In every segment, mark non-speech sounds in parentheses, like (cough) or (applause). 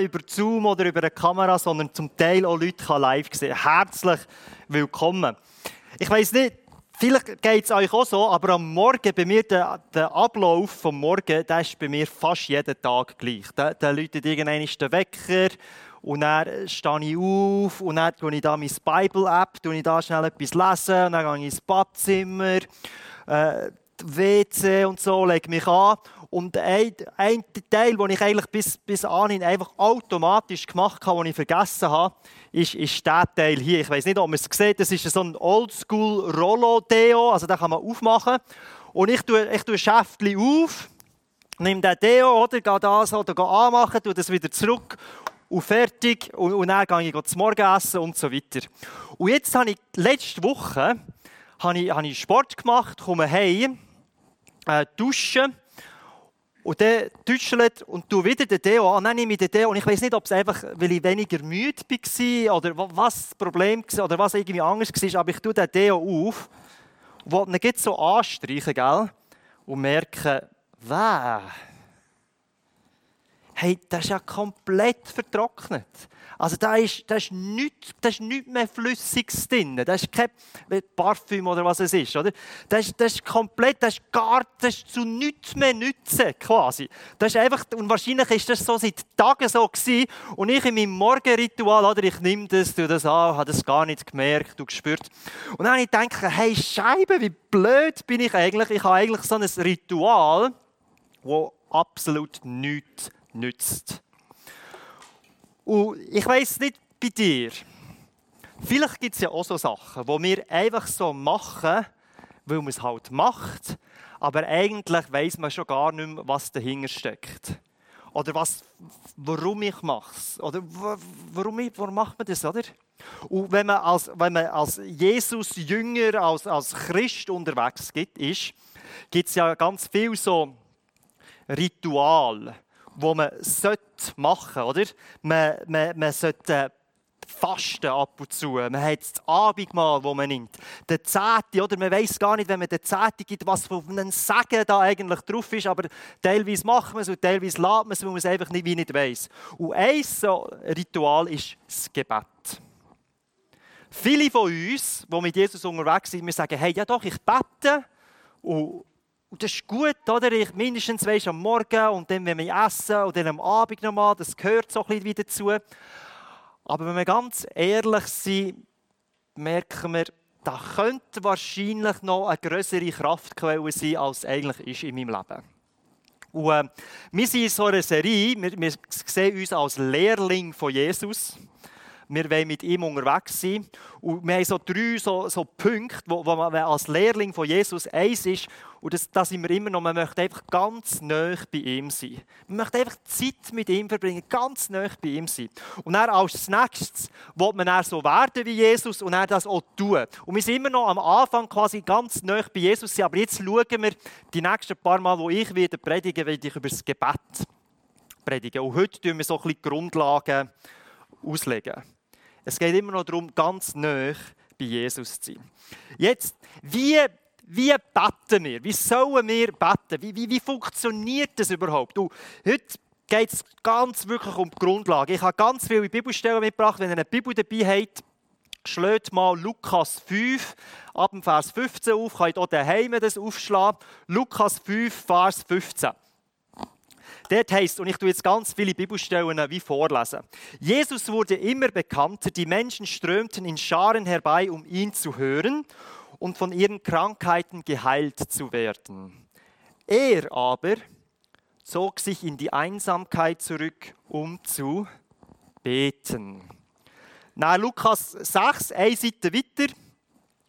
über Zoom oder über eine Kamera, sondern zum Teil auch Leute live sehen Herzlich willkommen. Ich weiß nicht, vielleicht geht es euch auch so, aber am Morgen, bei mir, der, der Ablauf vom Morgen, der ist bei mir fast jeden Tag gleich. Da, da läutet irgendwann den Wecker und dann stehe ich auf und dann tue ich da meine Bible-App, ich da schnell etwas lesen und dann gehe ich ins Badzimmer, äh, WC und so, lege mich an und ein, ein Teil, den ich eigentlich bis, bis anhin einfach automatisch gemacht habe, den ich vergessen habe, ist, ist der Teil hier. Ich weiß nicht, ob man es sieht. Das ist so ein Oldschool Rollo-Deo. Also den kann man aufmachen. Und ich tue, ich tue Schäftchen auf, nehme den Deo, oder, gehe das oder gehe anmachen, tue das wieder zurück und fertig. Und, und dann gehe ich zum Morgenessen und so weiter. Und jetzt habe ich letzte Woche habe ich, habe ich Sport gemacht, komme heim, äh, duschen und dann täuschelt und du wieder den Deo an. Dann nehme ich den Deo und ich weiß nicht, ob es einfach, weil ich weniger müde war oder was das Problem war oder was irgendwie anders war, aber ich tue den Deo auf und wollte ihn so anstreichen, gell? Und merke, weh, hey, das ist ja komplett vertrocknet. Also da ist, da ist, nichts, da ist nichts mehr Flüssiges drin. Da ist kein Parfüm oder was es ist. Oder? Das, ist, das ist komplett, das ist gar das ist zu nichts mehr nützen quasi. Das ist einfach, und wahrscheinlich ist das so seit Tagen so gewesen. Und ich in meinem Morgenritual, oder, ich nehme das, tue das an, habe das gar nicht gemerkt und gespürt. Und dann habe ich gedacht, hey Scheibe, wie blöd bin ich eigentlich. Ich habe eigentlich so ein Ritual, das absolut nichts nützt. Und ich weiß nicht bei dir. Vielleicht gibt es ja auch so Sachen, die wir einfach so machen, weil man es halt macht, aber eigentlich weiß man schon gar nicht mehr, was dahinter steckt. Oder was, warum ich mache. Oder warum, warum macht man das, oder? Und wenn man als, wenn man als Jesus-Jünger, als, als Christ unterwegs ist, gibt es ja ganz viel so Ritual wo man machen sollte? Man, man, man sollte fasten ab und zu. Man hat das Abendmahl, das man nimmt. Der Zehnte, oder? Man weiß gar nicht, wenn man den Zehnte gibt, was für ein Sagen da eigentlich drauf ist, aber teilweise macht man es und teilweise lässt man es, weil man es einfach nicht, wie nicht weiß. Und ein so Ritual ist das Gebet. Viele von uns, die mit Jesus unterwegs sind, wir sagen, hey, ja doch, ich bete und und das ist gut, oder? Ich mindestens weiss, am Morgen und dann, wenn wir essen und dann am Abend nochmal, das gehört so ein bisschen wieder dazu. Aber wenn wir ganz ehrlich sind, merken wir, da könnte wahrscheinlich noch eine größere Kraftquelle sein, als eigentlich ist in meinem Leben. Und, äh, wir sind in so einer Serie, wir, wir sehen uns als Lehrling von Jesus wir wollen mit ihm unterwegs sein. Und wir haben so drei so, so Punkte, wo, wo man als Lehrling von Jesus eins ist. Und das, das sind wir immer noch. Man möchte einfach ganz nah bei ihm sein. Man möchte einfach Zeit mit ihm verbringen, ganz nah bei ihm sein. Und dann als nächstes will man dann so werden wie Jesus und dann das auch tun. Und wir sind immer noch am Anfang quasi ganz nah bei Jesus. Aber jetzt schauen wir die nächsten paar Mal, wo ich wieder predige, werde ich über das Gebet predigen. Und heute tun wir so ein bisschen die Grundlagen auslegen. Es geht immer noch darum, ganz nah bei Jesus zu sein. Jetzt, wie, wie beten wir? Wie sollen wir beten? Wie, wie, wie funktioniert das überhaupt? Du, heute geht es ganz wirklich um die Grundlage. Ich habe ganz viele Bibelstellen mitgebracht. Wenn ihr eine Bibel dabei habt, schlägt mal Lukas 5 ab dem Vers 15 auf. Könnt auch daheim das aufschlagen. Lukas 5, Vers 15. Dort heißt, und ich tue jetzt ganz viele Bibelstellen wie vorlesen. Jesus wurde immer bekannter, die Menschen strömten in Scharen herbei, um ihn zu hören und von ihren Krankheiten geheilt zu werden. Er aber zog sich in die Einsamkeit zurück, um zu beten. Na, Lukas 6, eine Seite weiter.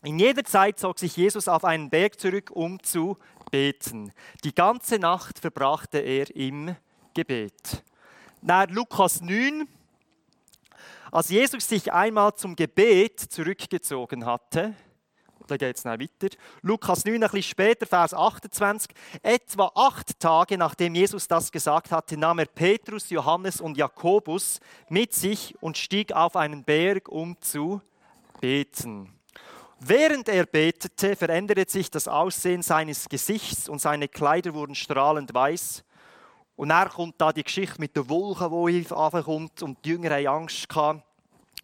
In jeder Zeit zog sich Jesus auf einen Berg zurück, um zu beten. Die ganze Nacht verbrachte er im Gebet. Nach Lukas 9, als Jesus sich einmal zum Gebet zurückgezogen hatte, da geht es weiter. Lukas 9, ein bisschen später, Vers 28. Etwa acht Tage nachdem Jesus das gesagt hatte, nahm er Petrus, Johannes und Jakobus mit sich und stieg auf einen Berg, um zu beten. Während er betete, veränderte sich das Aussehen seines Gesichts und seine Kleider wurden strahlend weiß. Und dann kommt da die Geschichte mit den Wolken, die kommt und die Jünger haben Angst gehabt.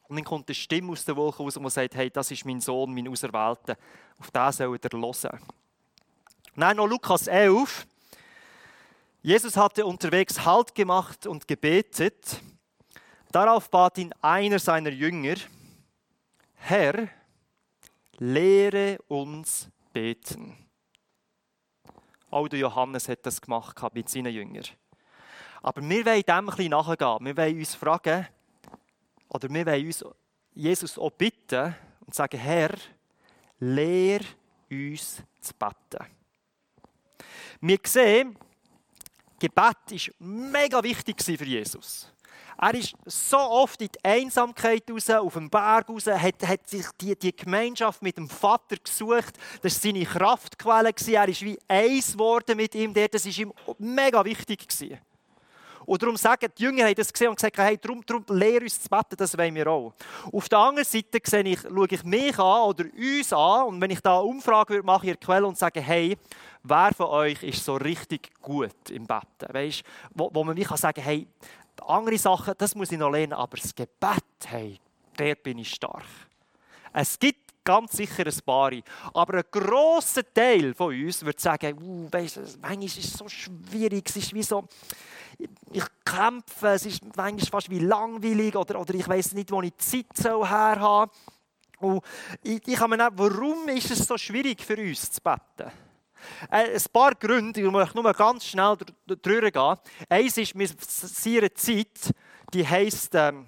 Und dann kommt eine Stimme aus der Wolke raus, die sagt, hey, das ist mein Sohn, mein Auserwählter. Auf den soll er hören. Nein, noch Lukas 11. Jesus hatte unterwegs Halt gemacht und gebetet. Darauf bat ihn einer seiner Jünger, Herr, lehre uns beten. Auch der Johannes hat das gemacht mit seinen Jüngern. Aber wir wollen dem ein bisschen nachgehen. Wir wollen uns fragen, oder wir wollen uns Jesus auch bitten und sagen, Herr, lehr uns zu beten. Wir sehen, Gebet war mega wichtig für Jesus. Er ist so oft in die Einsamkeit raus, auf dem Berg raus, hat, hat sich die, die Gemeinschaft mit dem Vater gesucht. Das war seine Kraftquelle. Er ist wie eins geworden mit ihm. Das war ihm mega wichtig. Und darum sagen die Jünger haben das gesehen und gesagt, hey, darum, darum lehr uns zu beten, das wollen wir auch. Auf der anderen Seite sehe ich, schaue ich mich an oder uns an und wenn ich da eine Umfrage würde, mache ich in Quelle und sage, hey, wer von euch ist so richtig gut im Betten? Weißt, wo, wo man wie kann sagen, hey, andere Sachen, das muss ich noch lernen, aber das Gebet, hey, der bin ich stark. Es gibt ganz sicher ein paar, aber ein grosser Teil von uns würde sagen, uh, weißt, manchmal ist es so schwierig, es ist wie so, ich kämpfe, es ist manchmal fast wie langweilig oder, oder ich weiß nicht, wo ich Zeit soll herhaben soll. ich, ich habe mir gedacht, warum ist es so schwierig für uns zu beten? Äh, ein paar Gründe, ich möchte nur ganz schnell drüber gehen. Eins ist, wir eine Zeit, die heisst ähm,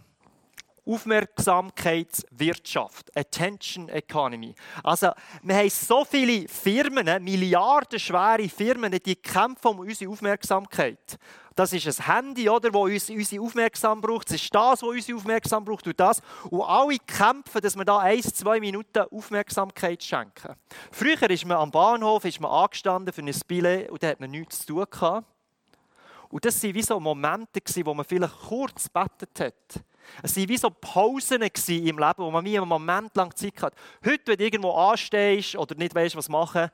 Aufmerksamkeitswirtschaft, Attention Economy. Also, wir haben so viele Firmen, milliardenschwere Firmen, die kämpfen um unsere Aufmerksamkeit. Das ist ein Handy, oder, wo uns unsere Aufmerksamkeit braucht. Das ist das, was unsere Aufmerksamkeit braucht und das. Und alle kämpfen, dass wir da ein, zwei Minuten Aufmerksamkeit schenken. Früher ist man am Bahnhof ist man angestanden für ein Billett und da hat man nichts zu tun gehabt. Und das waren wie so Momente, wo man vielleicht kurz betet hat. Es waren wie so Pausen im Leben, wo man wie einen Moment lang Zeit hat. Heute, wenn du irgendwo anstehst oder nicht weißt, was machen,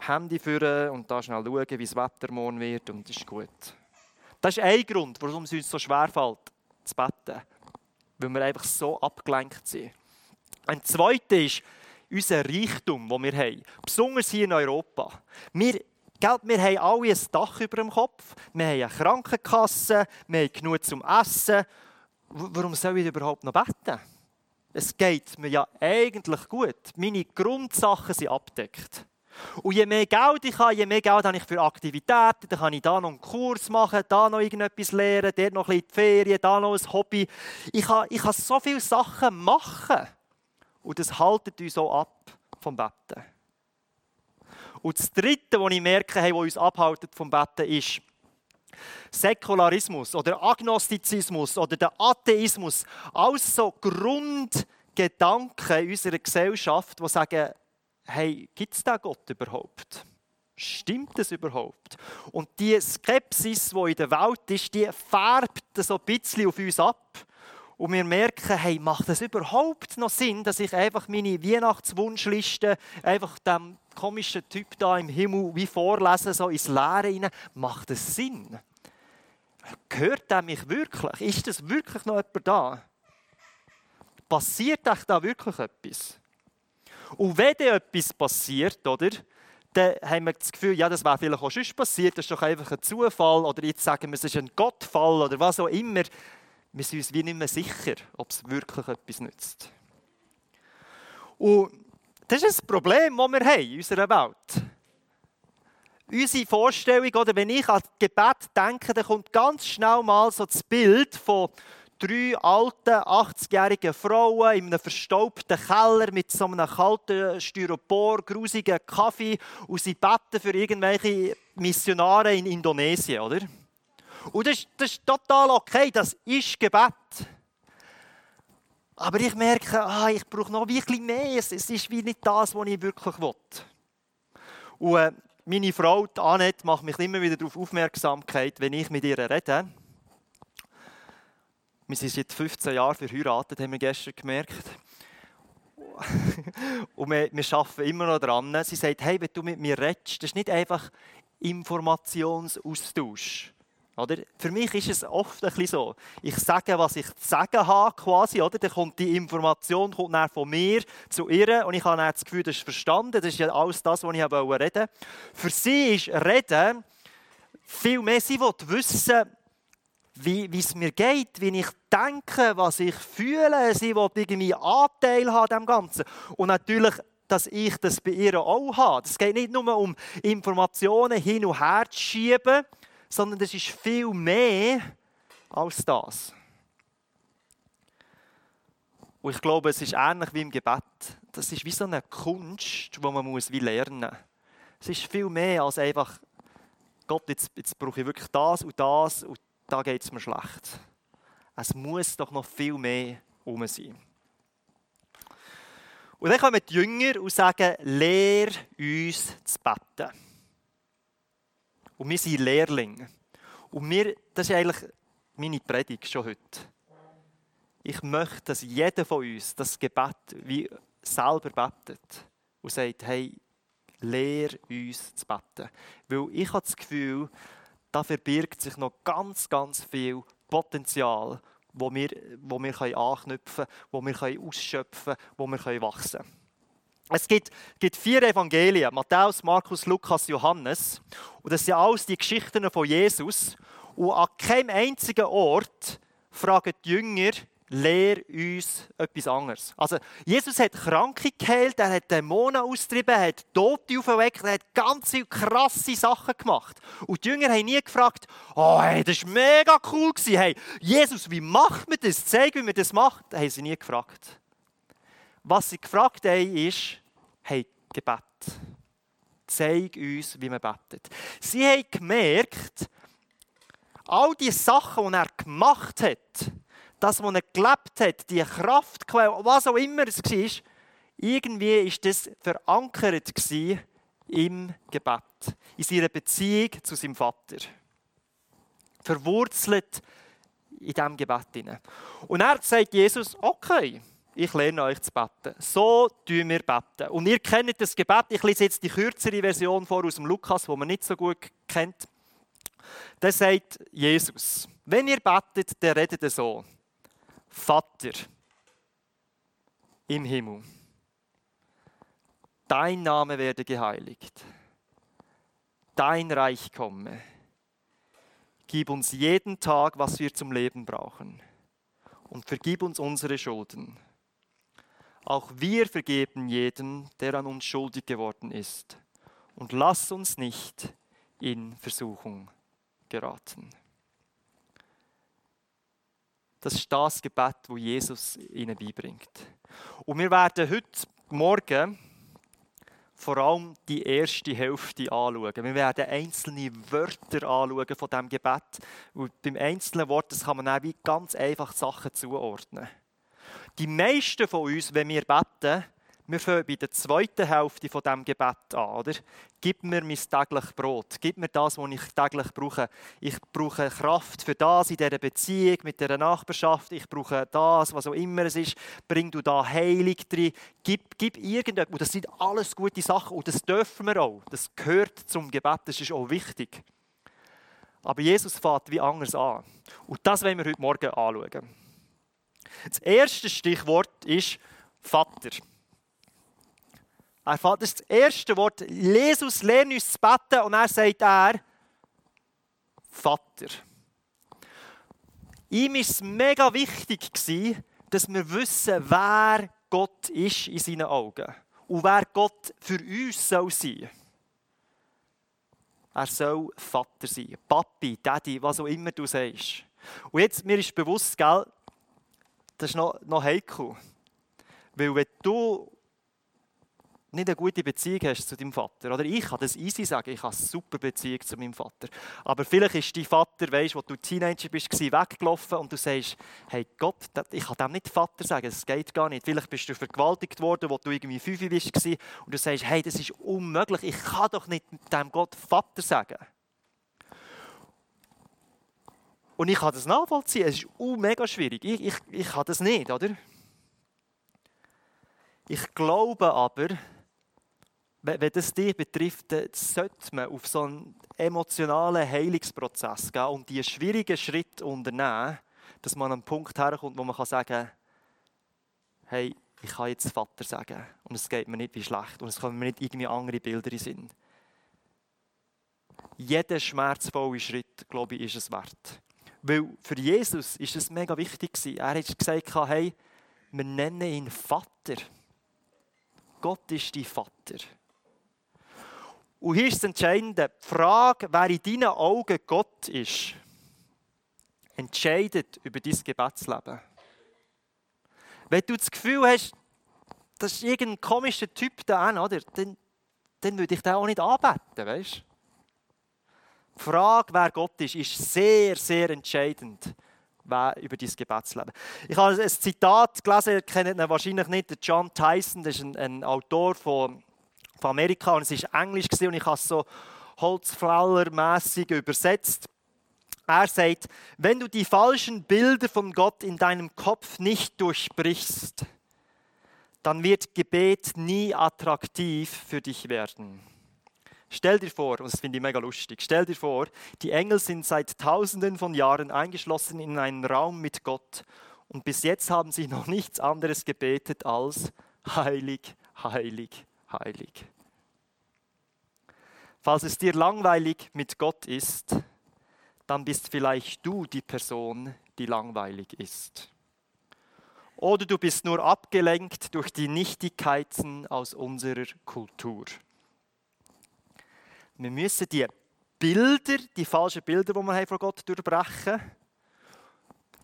Handy führen und da schnell schauen, wie das Wetter morgen wird und das ist gut. Das ist ein Grund, warum es uns so schwer fällt, zu beten. Weil wir einfach so abgelenkt sind. Ein zweiter ist unser Reichtum, den wir haben. Besonders hier in Europa. Wir, gell, wir haben alle ein Dach über dem Kopf, wir haben eine Krankenkasse, wir haben genug zum Essen. Warum soll ich überhaupt noch beten? Es geht mir ja eigentlich gut. Meine Grundsachen sind abdeckt. Und je mehr Geld ich habe, je mehr Geld habe ich für Aktivitäten, dann kann ich da noch einen Kurs machen, da noch irgendetwas lernen, dort noch ein bisschen die Ferien, da noch ein Hobby. Ich kann, ich kann so viele Sachen machen. Und das haltet uns auch ab vom Betten. Und das Dritte, was ich merke, was uns abhaltet vom Betten, ist Säkularismus oder Agnostizismus oder der Atheismus. Alles so Grundgedanken unserer Gesellschaft, die sagen, hey, gibt es da Gott überhaupt? Stimmt das überhaupt? Und die Skepsis, die in der Welt ist, die färbt so ein bisschen auf uns ab. Und wir merken, hey, macht es überhaupt noch Sinn, dass ich einfach meine Weihnachtswunschliste einfach dem komischen Typ da im Himmel wie vorlese, so ins Leere hinein? Macht es Sinn? Gehört der mich wirklich? Ist das wirklich noch jemand da? Passiert euch da wirklich etwas? Und wenn dann etwas passiert, oder, dann haben wir das Gefühl, ja, das wäre vielleicht auch schon passiert, das ist doch einfach ein Zufall, oder jetzt sagen wir, es ist ein Gottfall, oder was auch immer. Wir sind uns wie nicht mehr sicher, ob es wirklich etwas nützt. Und das ist das Problem, das wir haben in unserer Welt. Unsere Vorstellung, oder wenn ich an Gebet denke, dann kommt ganz schnell mal so das Bild von drei alten, 80-jährigen Frauen in einem verstaubten Keller mit so einem kalten Styropor, grusigen Kaffee und sie beten für irgendwelche Missionare in Indonesien, oder? Und das, das ist total okay, das ist Gebet. Aber ich merke, ah, ich brauche noch wirklich mehr. Es ist wie nicht das, was ich wirklich will. Und äh, meine Frau, Annette, macht mich immer wieder darauf aufmerksam, wenn ich mit ihr rede. Wir sind seit 15 Jahren verheiratet, haben wir gestern gemerkt. (laughs) Und wir, wir arbeiten immer noch dran. Sie sagt, hey, wenn du mit mir redest, das ist nicht einfach Informationsaustausch. Oder? Für mich ist es oft ein bisschen so. Ich sage, was ich zu sagen habe, quasi. Oder? Dann kommt die Information kommt dann von mir zu ihr und ich habe dann das Gefühl, das ist verstanden. Das ist ja alles das, was ich reden wollte. Für sie ist Reden viel mehr, sie will wissen, wie, wie es mir geht, wie ich denke, was ich fühle. Sie will irgendwie Anteil haben dem Ganzen. Und natürlich, dass ich das bei ihr auch habe. Es geht nicht nur um Informationen hin und her zu schieben, sondern es ist viel mehr als das. Und ich glaube, es ist ähnlich wie im Gebet. Das ist wie so eine Kunst, die man muss wie lernen muss. Es ist viel mehr als einfach, Gott, jetzt, jetzt brauche ich wirklich das und das und da geht es mir schlecht. Es muss doch noch viel mehr um sein. Und dann kommen die Jünger und sagen, lehr uns zu beten. Und wir sind Lehrlinge. Und wir, das ist eigentlich meine Predigt schon heute. Ich möchte, dass jeder von uns das Gebet wie selber betet und sagt, hey, lehr uns zu beten. Weil ich habe das Gefühl, da verbirgt sich noch ganz, ganz viel Potenzial, wo wir, wo wir anknüpfen können, wo wir ausschöpfen können, wo wir wachsen können. Es gibt, gibt, vier Evangelien, Matthäus, Markus, Lukas, Johannes. Und das sind alles die Geschichten von Jesus. Und an keinem einzigen Ort fragen die Jünger, lehr uns etwas anderes. Also, Jesus hat Kranke geheilt, er hat Dämonen austrieben, er hat Tote aufgeweckt, er hat ganz viele krasse Sachen gemacht. Und die Jünger haben nie gefragt, oh, hey, das war mega cool. Hey, Jesus, wie macht man das? Zeig, wie man das macht. Das haben sie nie gefragt. Was sie gefragt haben, ist, hey, Gebet. Zeig uns, wie man betet. Sie haben gemerkt, all die Sachen, die er gemacht hat, das, was er gelebt hat, die Kraftquelle, was auch immer es war, irgendwie ist das verankert im Gebet, in seiner Beziehung zu seinem Vater. Verwurzelt in diesem Gebet. Und er sagt Jesus, okay, ich lerne euch zu beten. So tun wir beten. Und ihr kennt das Gebet. Ich lese jetzt die kürzere Version vor aus dem Lukas, wo man nicht so gut kennt. Da sagt Jesus, wenn ihr betet, dann redet so. Vater im Himmel, dein Name werde geheiligt, dein Reich komme. Gib uns jeden Tag, was wir zum Leben brauchen und vergib uns unsere Schulden auch wir vergeben jeden, der an uns schuldig geworden ist. Und lass uns nicht in Versuchung geraten. Das ist das Gebet, wo Jesus ihnen beibringt. Und wir werden heute Morgen vor allem die erste Hälfte anschauen. Wir werden einzelne Wörter anschauen von diesem Gebet. Und beim einzelnen Wort das kann man auch wie ganz einfach Sachen zuordnen. Die meisten von uns, wenn wir beten, wir fangen bei der zweiten Hälfte von dem Gebet an, oder? Gib mir mein tägliches Brot. Gib mir das, was ich täglich brauche. Ich brauche Kraft für das in dieser Beziehung, mit dieser Nachbarschaft. Ich brauche das, was auch immer es ist. Bring du da Heilung drin. Gib, gib irgendetwas. Und das sind alles gute Sachen. Und das dürfen wir auch. Das gehört zum Gebet. Das ist auch wichtig. Aber Jesus fährt wie anders an. Und das wollen wir heute Morgen anschauen. Das erste Stichwort ist Vater. Er das ist das erste Wort. Jesus lernt uns zu beten und er sagt er, Vater. Ihm war es mega wichtig, dass wir wissen, wer Gott ist in seinen Augen und wer Gott für uns soll sein Er soll Vater sein, Papi, Daddy, was auch immer du sagst. Und jetzt, mir ist bewusst, gell, das ist noch, noch heikel. Weil wenn du nicht eine gute Beziehung hast zu deinem Vater, oder ich kann das easy sagen, ich habe eine super Beziehung zu meinem Vater, aber vielleicht ist dein Vater, weißt, wo du Teenager bist, weggelaufen und du sagst, hey Gott, ich kann dem nicht Vater sagen, das geht gar nicht. Vielleicht bist du vergewaltigt worden, wo du irgendwie fünf bist und du sagst, hey, das ist unmöglich, ich kann doch nicht dem Gott Vater sagen. Und ich kann das nachvollziehen. Es ist uh, mega schwierig. Ich, ich, ich kann das nicht, oder? Ich glaube aber, wenn das dich betrifft, sollte man auf so einen emotionalen Heilungsprozess gehen und die schwierigen Schritte unternehmen, dass man an einen Punkt herkommt, wo man sagen kann, hey, ich kann jetzt Vater sagen und es geht mir nicht wie schlecht und es kommen mir nicht irgendwie andere Bilder in Sinn. Jeder schmerzvolle Schritt, glaube ich, ist es wert. Weil für Jesus ist es mega wichtig Er hat gesagt, hey, wir nennen ihn Vater. Gott ist dein Vater. Und hier ist das Entscheidende. Die Frage, wer in deinen Augen Gott ist, entscheidet über dein Gebetsleben. Wenn du das Gefühl hast, das ist irgendein komischer Typ da, oder? Dann, dann würde ich den auch nicht anbeten, weißt Die Frage, wer Gott ist, ist sehr, sehr entscheidend über dein Gebetsleben. Ich habe ein Zitat gelesen, ihr kennt ihn wahrscheinlich nicht, John Tyson, das ist ein, ein Autor von, von Amerika und es war Englisch und ich habe es so holzfällermässig übersetzt. Er sagt, wenn du die falschen Bilder von Gott in deinem Kopf nicht durchbrichst, dann wird Gebet nie attraktiv für dich werden. Stell dir vor, und das finde ich mega lustig, stell dir vor, die Engel sind seit tausenden von Jahren eingeschlossen in einen Raum mit Gott und bis jetzt haben sie (laughs) noch nichts anderes gebetet als heilig, heilig, heilig. Falls es dir langweilig mit Gott ist, dann bist vielleicht du die Person, die langweilig ist. Oder du bist nur abgelenkt durch die Nichtigkeiten aus unserer Kultur. Wir müssen die Bilder, die falschen Bilder, die wir haben von Gott durchbrechen,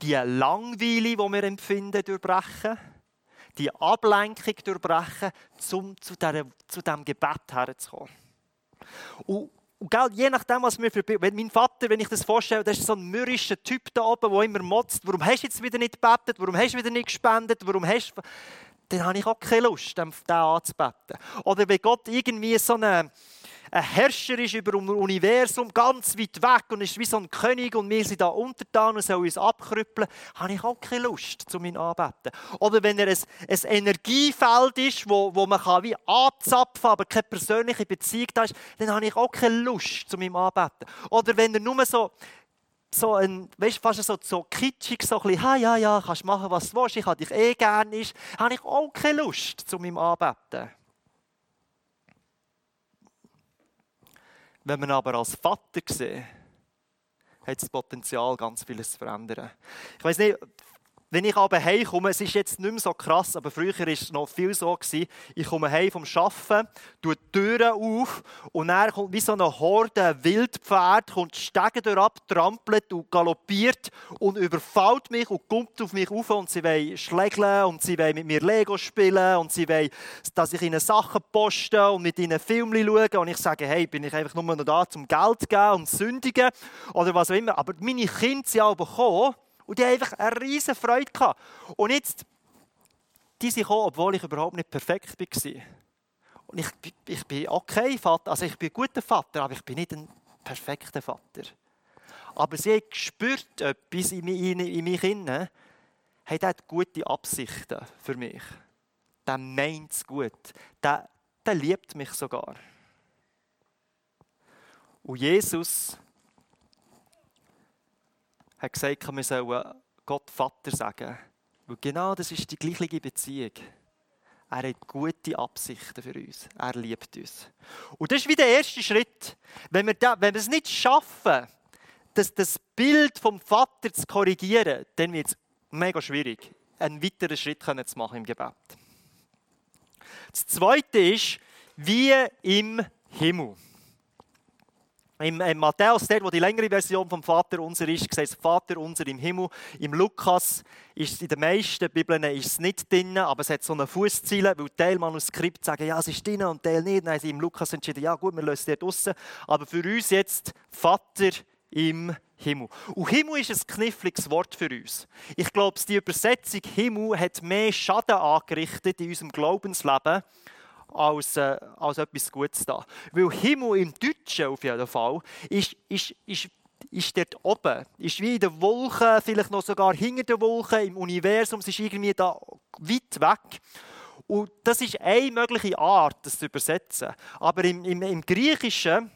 die Langweile, die wir empfinden, durchbrechen, die Ablenkung durchbrechen, um zu, diesem Gebet herzukommen. Und und gell, je nachdem, was mir für wenn mein Vater, wenn ich das vorstelle, das ist so ein mürrischer Typ da oben, der immer motzt, warum hast du jetzt wieder nicht gebetet, warum hast du wieder nicht gespendet, warum hast du... Dann habe ich auch keine Lust, den anzubeten. Oder wenn Gott irgendwie so eine ein Herrscher ist über das Universum, ganz weit weg und ist wie so ein König und wir sind da untertan und sollen uns abkrüppeln, habe ich auch keine Lust, zu ihm anbeten. Oder wenn er ein, ein Energiefeld ist, wo, wo man kann wie anzapfen kann, aber keine persönliche Beziehung da ist, dann habe ich auch keine Lust, zu ihm anbeten. Oder wenn er nur so so ein, weißt, fast so, so kitschig, so ein bisschen, ha, ja, ja, kannst machen, was du willst, ich habe dich eh gerne, ist, habe ich auch keine Lust, zu ihm anbeten. Wenn man aber als Vater sieht, hat es das Potenzial, ganz vieles zu verändern. Ich weiß nicht, wenn ich aber heimkomme, es ist jetzt nicht mehr so krass, aber früher war es noch viel so, gewesen, ich komme heim vom Arbeiten, tue die Türen auf und dann kommt wie so eine Horde Wildpferd, kommt die Stege ab, trampelt und galoppiert und überfällt mich und kommt auf mich auf und sie wollen schlägeln und sie wollen mit mir Lego spielen und sie wollen, dass ich ihnen Sachen poste und mit ihnen Filme schaue und ich sage, hey, bin ich einfach nur noch da, zum Geld zu geben und zu sündigen oder was auch immer. Aber meine Kinder sind aber gekommen und die haben einfach eine riesige Freude. Und jetzt, die sind gekommen, obwohl ich überhaupt nicht perfekt war. Und ich, ich bin okay Vater, also ich bin ein guter Vater, aber ich bin nicht ein perfekter Vater. Aber sie haben gespürt etwas in, in, in mich hinein, hey, der hat gute Absichten für mich. Der meint es gut. Der, der liebt mich sogar. Und Jesus hat gesagt, wir sollen Gott Vater sagen. Weil genau das ist die gleiche Beziehung. Er hat gute Absichten für uns. Er liebt uns. Und das ist wie der erste Schritt. Wenn wir, da, wenn wir es nicht schaffen, das, das Bild vom Vater zu korrigieren, dann wird es mega schwierig, einen weiteren Schritt zu machen im Gebet. Das Zweite ist, wie im Himmel. Im, im Matthäus, dort, wo die längere Version vom Vater unser ist, heißt Vater unser im Himmel. Im Lukas ist es in den meisten Bibeln ist es nicht drin, aber es hat so eine Fußziele, weil Teilmanuskript sagen, ja, es ist drin und Teil nicht. Haben sie im Lukas entschieden, ja gut, wir lösen dort raus. Aber für uns jetzt Vater im Himmel. Und Himmel ist ein kniffliges Wort für uns. Ich glaube, die Übersetzung Himmel hat mehr Schaden angerichtet in unserem Glaubensleben als, äh, als etwas Gutes da. Weil Himmel im Deutschen auf jeden Fall ist, ist, ist, ist dort oben. Ist wie in den Wolken, vielleicht noch sogar hinter den Wolken, im Universum. Es ist irgendwie da weit weg. Und das ist eine mögliche Art, das zu übersetzen. Aber im, im, im Griechischen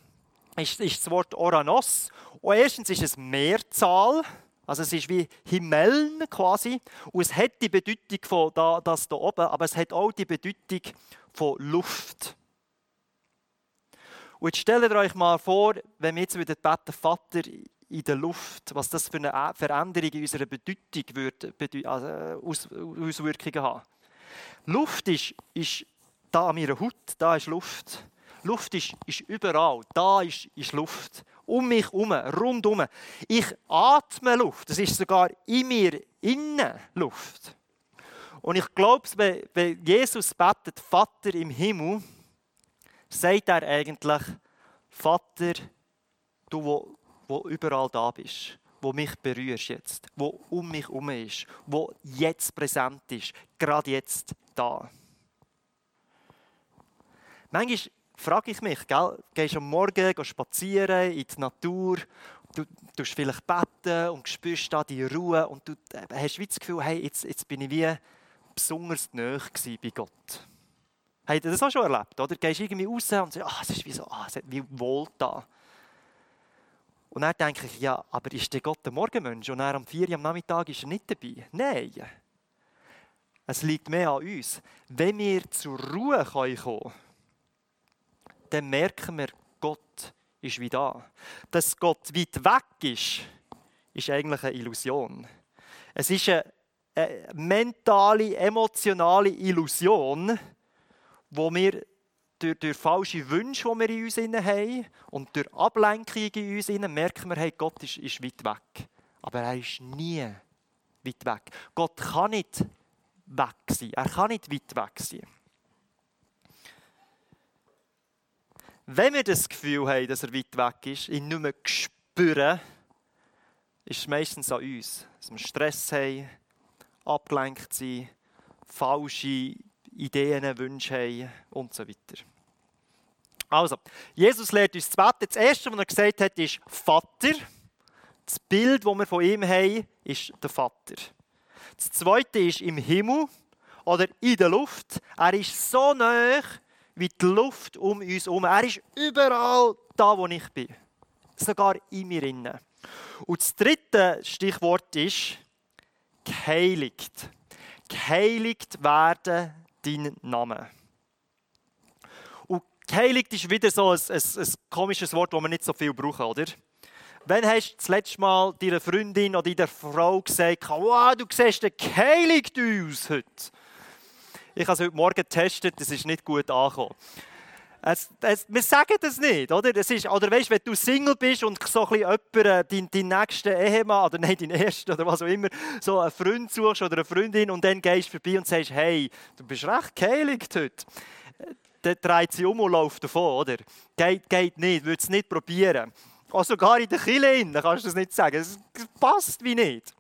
ist, ist, das Wort Oranos. Und erstens ist es Mehrzahl, also es ist wie Himmeln quasi. Und es hat die Bedeutung von da, das da oben, aber es hat auch die Bedeutung von Luft. Und jetzt stellt euch mal vor, wenn wir jetzt wieder beten, Vater in der Luft, was das für eine Veränderung in unserer Bedeutung würde, also Auswirkungen haben. Luft ist, ist da an meiner Haut, da ist Luft. Luft ist, ist überall, da ist, ist Luft. Um mich herum, rundum. Ich atme Luft, es ist sogar in mir innen Luft. Und ich glaube, wenn Jesus betet, Vater im Himmel, sagt er eigentlich, Vater, du, wo, wo überall da bist, wo mich berührst jetzt, wo um mich herum ist, wo jetzt präsent ist, gerade jetzt da. Manchmal frage ich mich, gell, gehst am Morgen spazieren in die Natur, du tust vielleicht beten und spürst da die Ruhe und du äh, hast wie das Gefühl, hey, jetzt, jetzt bin ich wie besonders nahe bei Gott. Habt ihr das auch schon erlebt? Oder? Du gehst irgendwie raus und sagst, ah, es ist wie so, ah, es hat wie wohl da. Und dann denke ich, ja, aber ist der Gott der Morgenmensch und er am 4 Uhr am Nachmittag ist er nicht dabei? Nein. Es liegt mehr an uns. Wenn wir zur Ruhe kommen können, dann merken wir, Gott ist wie da. Dass Gott weit weg ist, ist eigentlich eine Illusion. Es ist eine, eine mentale, emotionale Illusion, wo wir durch, durch falsche Wünsche, die wir in uns haben und durch Ablenkungen in uns merken wir, hey, Gott ist, ist weit weg. Aber er ist nie weit weg. Gott kann nicht weg sein. Er kann nicht weit weg sein. Wenn wir das Gefühl haben, dass er weit weg ist, ihn nicht mehr spüren, ist es meistens an uns. Dass wir Stress haben, abgelenkt sind, falsche Ideen, Wünsche haben und so weiter. Also, Jesus lehrt uns zu beten. Das Erste, was er gesagt hat, ist Vater. Das Bild, das wir von ihm haben, ist der Vater. Das Zweite ist im Himmel oder in der Luft. Er ist so nah wie die Luft um uns herum. Er ist überall da, wo ich bin. Sogar in mir innen. Und das dritte Stichwort ist geheiligt. Geheiligt werden deinen Namen. Und geheiligt ist wieder so ein, ein, ein komisches Wort, das wir nicht so viel brauchen, oder? Wann hast du das letzte Mal deiner Freundin oder deiner Frau gesagt, wow, du siehst geheiligt aus heute? Ich habe es heute Morgen getestet, das ist nicht gut angekommen. Es, es, wir sagen das nicht, oder? Es ist, oder weißt, wenn du Single bist und so ein bisschen jemanden, äh, deinen, deinen nächsten Ehemann, oder (laughs) nein, deinen ersten, oder was auch immer, so einen Freund suchst oder eine Freundin und dann gehst du vorbei und sagst, hey, du bist recht geheiligt heute. Dann dreht sie um und läuft davon, oder? Geht, geht nicht, würde es nicht probieren. Auch sogar in der Kille kannst du das nicht sagen. Es passt wie nicht.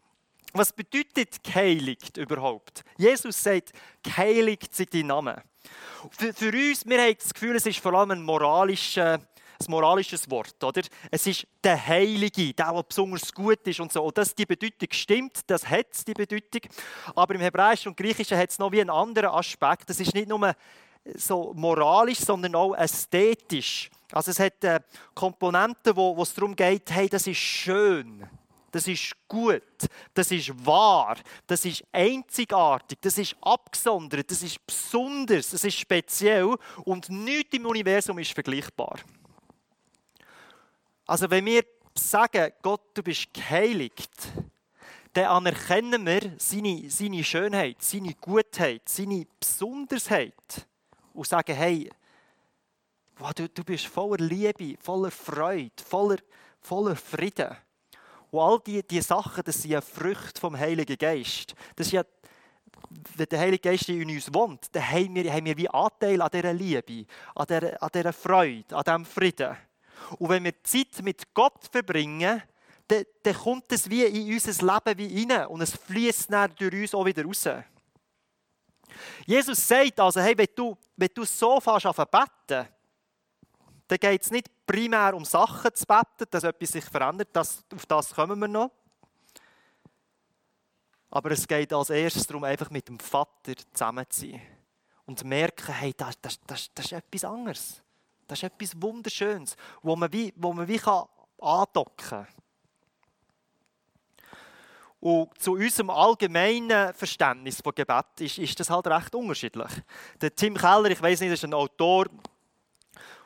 Was bedeutet geheiligt überhaupt? Jesus sagt, geheiligt sei dein Name. Für, für uns, wir haben das Gefühl, es ist vor allem ein moralischer ein moralisches Wort, oder? Es ist der Heilige, der, der besonders gut ist und so. Und das, die Bedeutung stimmt, das hat die Bedeutung. Aber im Hebräischen und Griechischen hat es noch wie einen anderen Aspekt. Das ist nicht nur so moralisch, sondern auch ästhetisch. Also es hat äh, Komponenten, wo, wo es darum geht, hey, das ist schön das ist gut, das ist wahr, das ist einzigartig, das ist abgesondert, das ist besonders, das ist speziell. Und nichts im Universum ist vergleichbar. Also wenn wir sagen, Gott, du bist geheiligt, dann anerkennen wir seine, seine Schönheit, seine Gutheit, seine Besonderheit und sagen, hey, wow, du, du bist voller Liebe, voller Freude, voller, voller Frieden. Und all diese die Sachen, das sind ja Früchte vom Heiligen Geist. Das ist ja, wenn der Heilige Geist in uns wohnt, dann haben wir, haben wir wie Anteil an dieser Liebe, an dieser, an dieser Freude, an diesem Frieden. Und wenn wir Zeit mit Gott verbringen, dann, dann kommt es wie in unser Leben wie rein und es fließt dann durch uns auch wieder raus. Jesus sagt also, hey, wenn du, wenn du so fast an beten, dann geht es nicht primär um Sachen zu beten, dass etwas sich verändert, das, auf das kommen wir noch. Aber es geht als erstes darum, einfach mit dem Vater zusammen zu sein. und merken, hey, das, das, das, das ist etwas anderes. Das ist etwas Wunderschönes, wo man wie, wo man wie kann andocken kann. Und zu unserem allgemeinen Verständnis von Gebet ist, ist das halt recht unterschiedlich. Der Tim Keller, ich weiß nicht, ist ein Autor,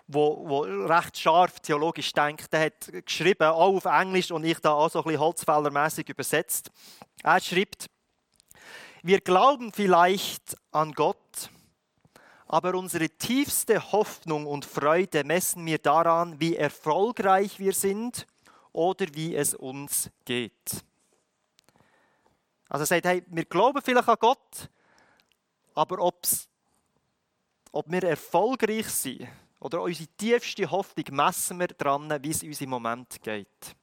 wo recht scharf theologisch denkt, der hat geschrieben, auch auf Englisch und ich da auch so ein bisschen holzfällermäßig übersetzt. Er schreibt, wir glauben vielleicht an Gott, aber unsere tiefste Hoffnung und Freude messen wir daran, wie erfolgreich wir sind oder wie es uns geht. Also er sagt, hey, wir glauben vielleicht an Gott, aber ob's, ob wir erfolgreich sind oder unsere tiefste Hoffnung messen wir daran, wie es uns im Moment geht.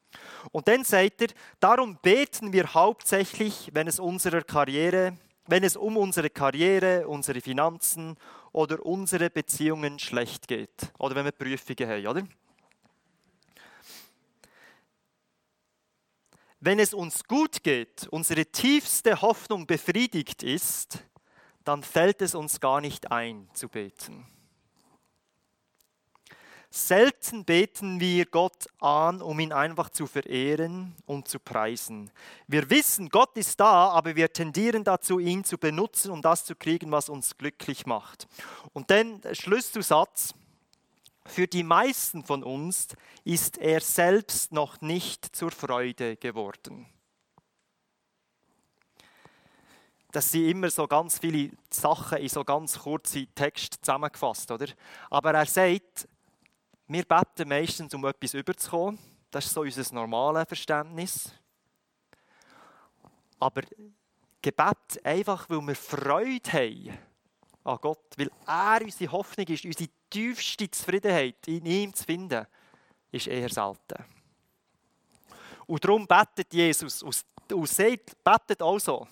Und dann sagt er, darum beten wir hauptsächlich, wenn es unserer Karriere, wenn es um unsere Karriere, unsere Finanzen oder unsere Beziehungen schlecht geht. Oder wenn wir Prüfungen haben, oder? Wenn es uns gut geht, unsere tiefste Hoffnung befriedigt ist, dann fällt es uns gar nicht ein zu beten. Selten beten wir Gott an, um ihn einfach zu verehren und zu preisen. Wir wissen, Gott ist da, aber wir tendieren dazu, ihn zu benutzen, um das zu kriegen, was uns glücklich macht. Und dann Schlüsselzusatz. Für die meisten von uns ist er selbst noch nicht zur Freude geworden. Das sind immer so ganz viele Sachen in so ganz kurzen Text zusammengefasst, oder? Aber er sagt, wir beten meistens, um etwas überzukommen. Das ist so unser normales Verständnis. Aber Gebet einfach, weil wir Freude haben an Gott, weil er unsere Hoffnung ist, unsere tiefste Zufriedenheit in ihm zu finden, ist eher selten. Und darum betet Jesus und sagt, betet auch so,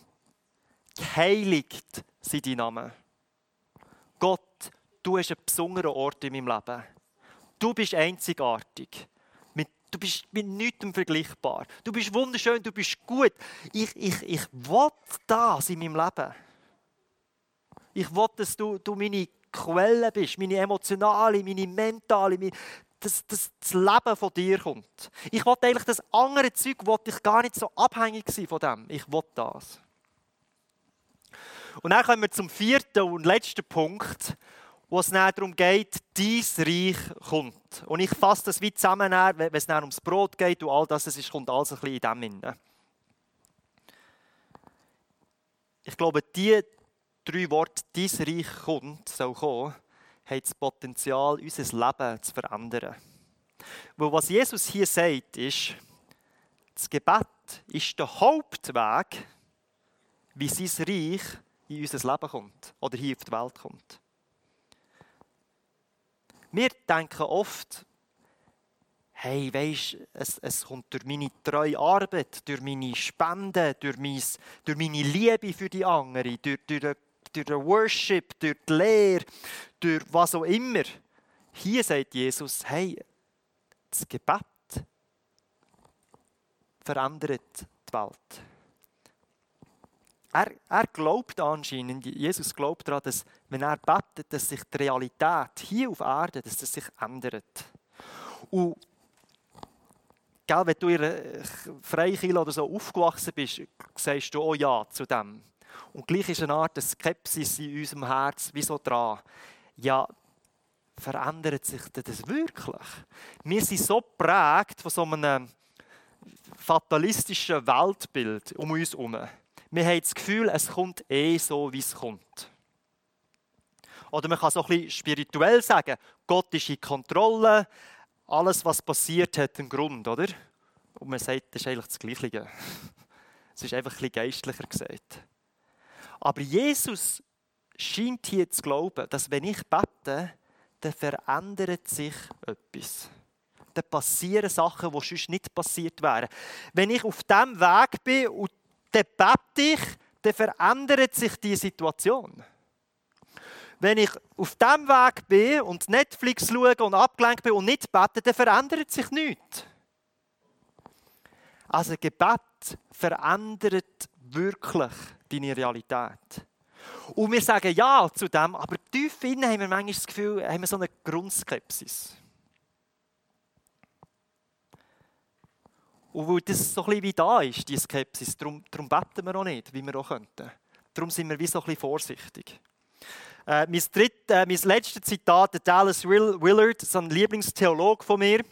geheiligt sei dein Name. Gott, du hast einen besonderen Ort in meinem Leben. Du bist einzigartig. Du bist mit nichts vergleichbar. Du bist wunderschön, du bist gut. Ich, ich, ich will das in meinem Leben. Ich will, dass du, du meine Quelle bist, meine emotionale, meine mentale, meine, dass, dass das Leben von dir kommt. Ich will eigentlich das andere Zeug, wollte ich gar nicht so abhängig sein von dem. Ich will das. Und dann kommen wir zum vierten und letzten Punkt wo es darum geht, dein Reich kommt. Und ich fasse das wie zusammen, wenn es dann ums Brot geht und all das, es kommt alles ein bisschen in dem hinein. Ich glaube, die drei Worte, dein Reich kommt, soll kommen, haben das Potenzial, unser Leben zu verändern. Weil was Jesus hier sagt, ist, das Gebet ist der Hauptweg, wie sein Reich in unser Leben kommt oder hier auf die Welt kommt. Wir denken oft, hey, weisst, es, es kommt durch meine treue Arbeit, durch meine Spenden, durch, mein, durch meine Liebe für die anderen, durch, durch, durch den Worship, durch die Lehre, durch was auch immer. Hier sagt Jesus, hey, das Gebet verändert die Welt. Er, er glaubt anscheinend, Jesus glaubt daran, dass wenn er betet, dass sich die Realität hier auf Erde, dass das sich ändert. Und gell, wenn du in einer Freikirche oder so aufgewachsen bist, sagst du auch Ja zu dem. Und gleich ist eine Art Skepsis in unserem Herz, wieso dran? Ja, verändert sich das wirklich? Wir sind so prägt von so einem fatalistischen Weltbild um uns herum. Wir haben das Gefühl, es kommt eh so, wie es kommt. Oder man kann so ein bisschen spirituell sagen, Gott ist in Kontrolle, alles, was passiert, hat einen Grund, oder? Und man sagt, das ist eigentlich das Gleiche. (laughs) Es ist einfach ein bisschen geistlicher gesagt. Aber Jesus scheint hier zu glauben, dass wenn ich bete, dann verändert sich etwas. Dann passieren Sachen, die sonst nicht passiert wären. Wenn ich auf diesem Weg bin und dann bete ich, dann verändert sich die Situation. Wenn ich auf dem Weg bin und Netflix schaue und abgelenkt bin und nicht bete, dann verändert sich nichts. Also Gebet verändert wirklich deine Realität. Und wir sagen ja zu dem, aber tief innen haben wir manchmal das Gefühl, haben wir so eine Grundskepsis. Und weil das so ein bisschen wie da ist, die Skepsis, darum, darum beten wir auch nicht, wie wir auch könnten. Darum sind wir wie so ein bisschen vorsichtig. Äh, mein, dritt, äh, mein letztes Zitat, der Dallas Willard, so ein Lieblingstheolog von mir.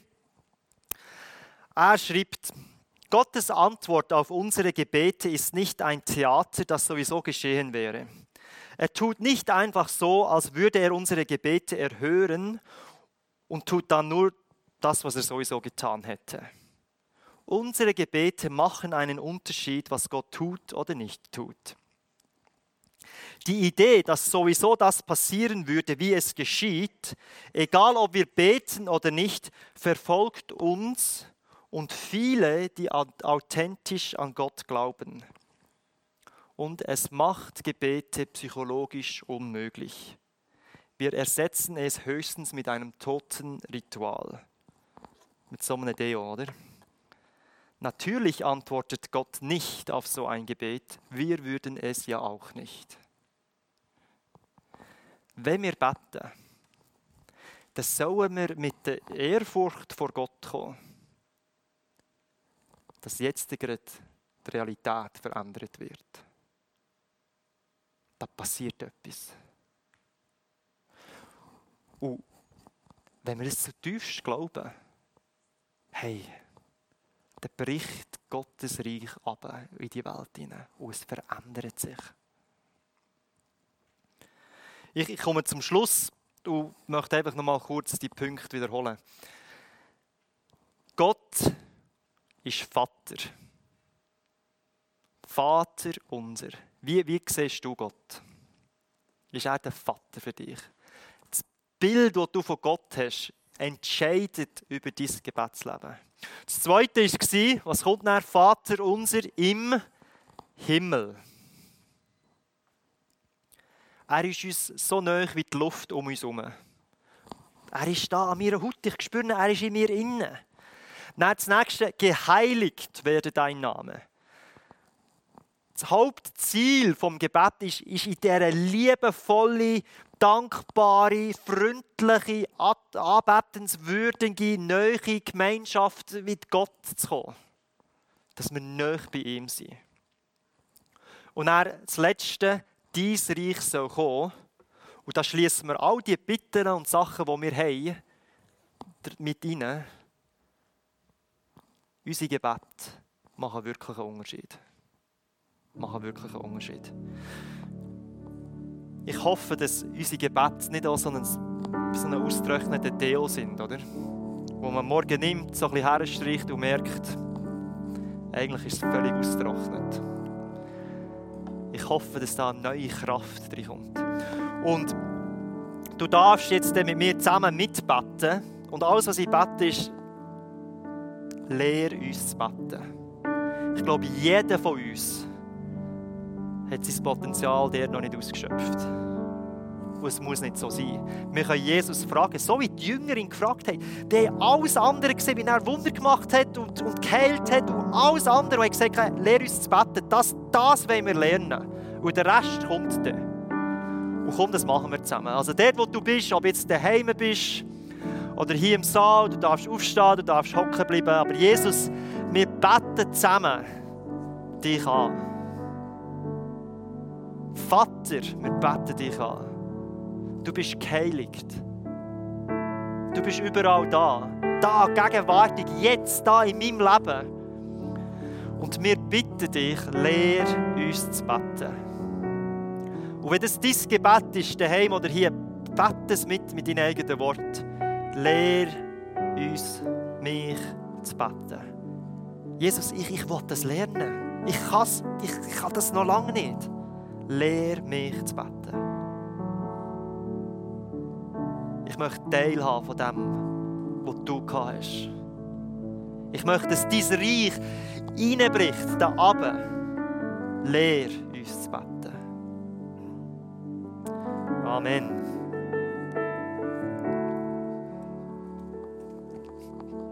Er schreibt, Gottes Antwort auf unsere Gebete ist nicht ein Theater, das sowieso geschehen wäre. Er tut nicht einfach so, als würde er unsere Gebete erhören und tut dann nur das, was er sowieso getan hätte. Unsere Gebete machen einen Unterschied, was Gott tut oder nicht tut. Die Idee, dass sowieso das passieren würde, wie es geschieht, egal ob wir beten oder nicht, verfolgt uns und viele, die authentisch an Gott glauben. Und es macht Gebete psychologisch unmöglich. Wir ersetzen es höchstens mit einem toten Ritual. Mit so einem Deo, oder? Natürlich antwortet Gott nicht auf so ein Gebet. Wir würden es ja auch nicht. Wenn wir beten, dann sollen wir mit der Ehrfurcht vor Gott kommen dass jetzt gerade die Realität verändert wird. Da passiert etwas. Und wenn wir es zutiefst glauben, hey, dann bricht Gottes Reich ab in die Welt hinein und es verändert sich. Ich, ich komme zum Schluss und möchte einfach noch mal kurz die Punkte wiederholen. Gott ist Vater. Vater unser. Wie, wie siehst du Gott? Ist er der Vater für dich? Das Bild, das du von Gott hast, entscheidet über dein Gebetsleben. Das zweite war, was kommt nach Vater unser im Himmel? Er ist uns so nah wie die Luft um uns herum. Er ist da an meiner Haut. Ich spüre, er ist in mir innen. Dann das nächste, geheiligt werde dein Name. Das Hauptziel vom Gebet ist, ist in dieser liebevolle, dankbare, freundliche, anbetenswürdige, neue Gemeinschaft mit Gott zu kommen. Dass wir neu bei ihm sind. Und dann das Letzte, dein Reich soll kommen. Und da schließen wir all die Bitten und Sachen, die wir haben, mit rein. Unsere Gebete machen wirklich einen Unterschied. Machen wirklich einen Unterschied. Ich hoffe, dass unsere Gebete nicht auch so ein, so ein ausgetrockneter Deo sind, oder? Wo man morgen nimmt, so ein bisschen herstreicht und merkt, eigentlich ist es völlig ausgetrocknet. Ich hoffe, dass da eine neue Kraft reinkommt. Und du darfst jetzt mit mir zusammen mitbeten. Und alles, was ich bete, ist lehr uns zu beten. Ich glaube, jeder von uns hat sein Potenzial der noch nicht ausgeschöpft. Und es muss nicht so sein. Wir können Jesus fragen, so wie die Jünger ihn gefragt haben. Die haben alles andere gesehen, wie er Wunder gemacht hat und, und geheilt hat und alles andere, und gesagt hat, lehr uns zu beten. Das, das wollen wir lernen. Und der Rest kommt dann. Und komm, das machen wir zusammen. Also dort, wo du bist, ob jetzt daheim bist, oder hier im Saal, du darfst aufstehen, du darfst hocken bleiben. Aber Jesus, wir beten zusammen dich an. Vater, wir beten dich an. Du bist geheiligt. Du bist überall da. Da, gegenwärtig, jetzt, da in meinem Leben. Und wir bitten dich, lehr uns zu beten. Und wenn das dein Gebet ist, daheim oder hier, bete es mit, mit deinen eigenen Worten. Lehr uns, mich zu beten. Jesus, ich, ich will das lernen. Ich, ich, ich kann das noch lange nicht. Lehr mich zu beten. Ich möchte teilhaben von dem, was du hast. Ich möchte, dass dein Reich reinbricht, da oben. Lehr uns zu beten. Amen.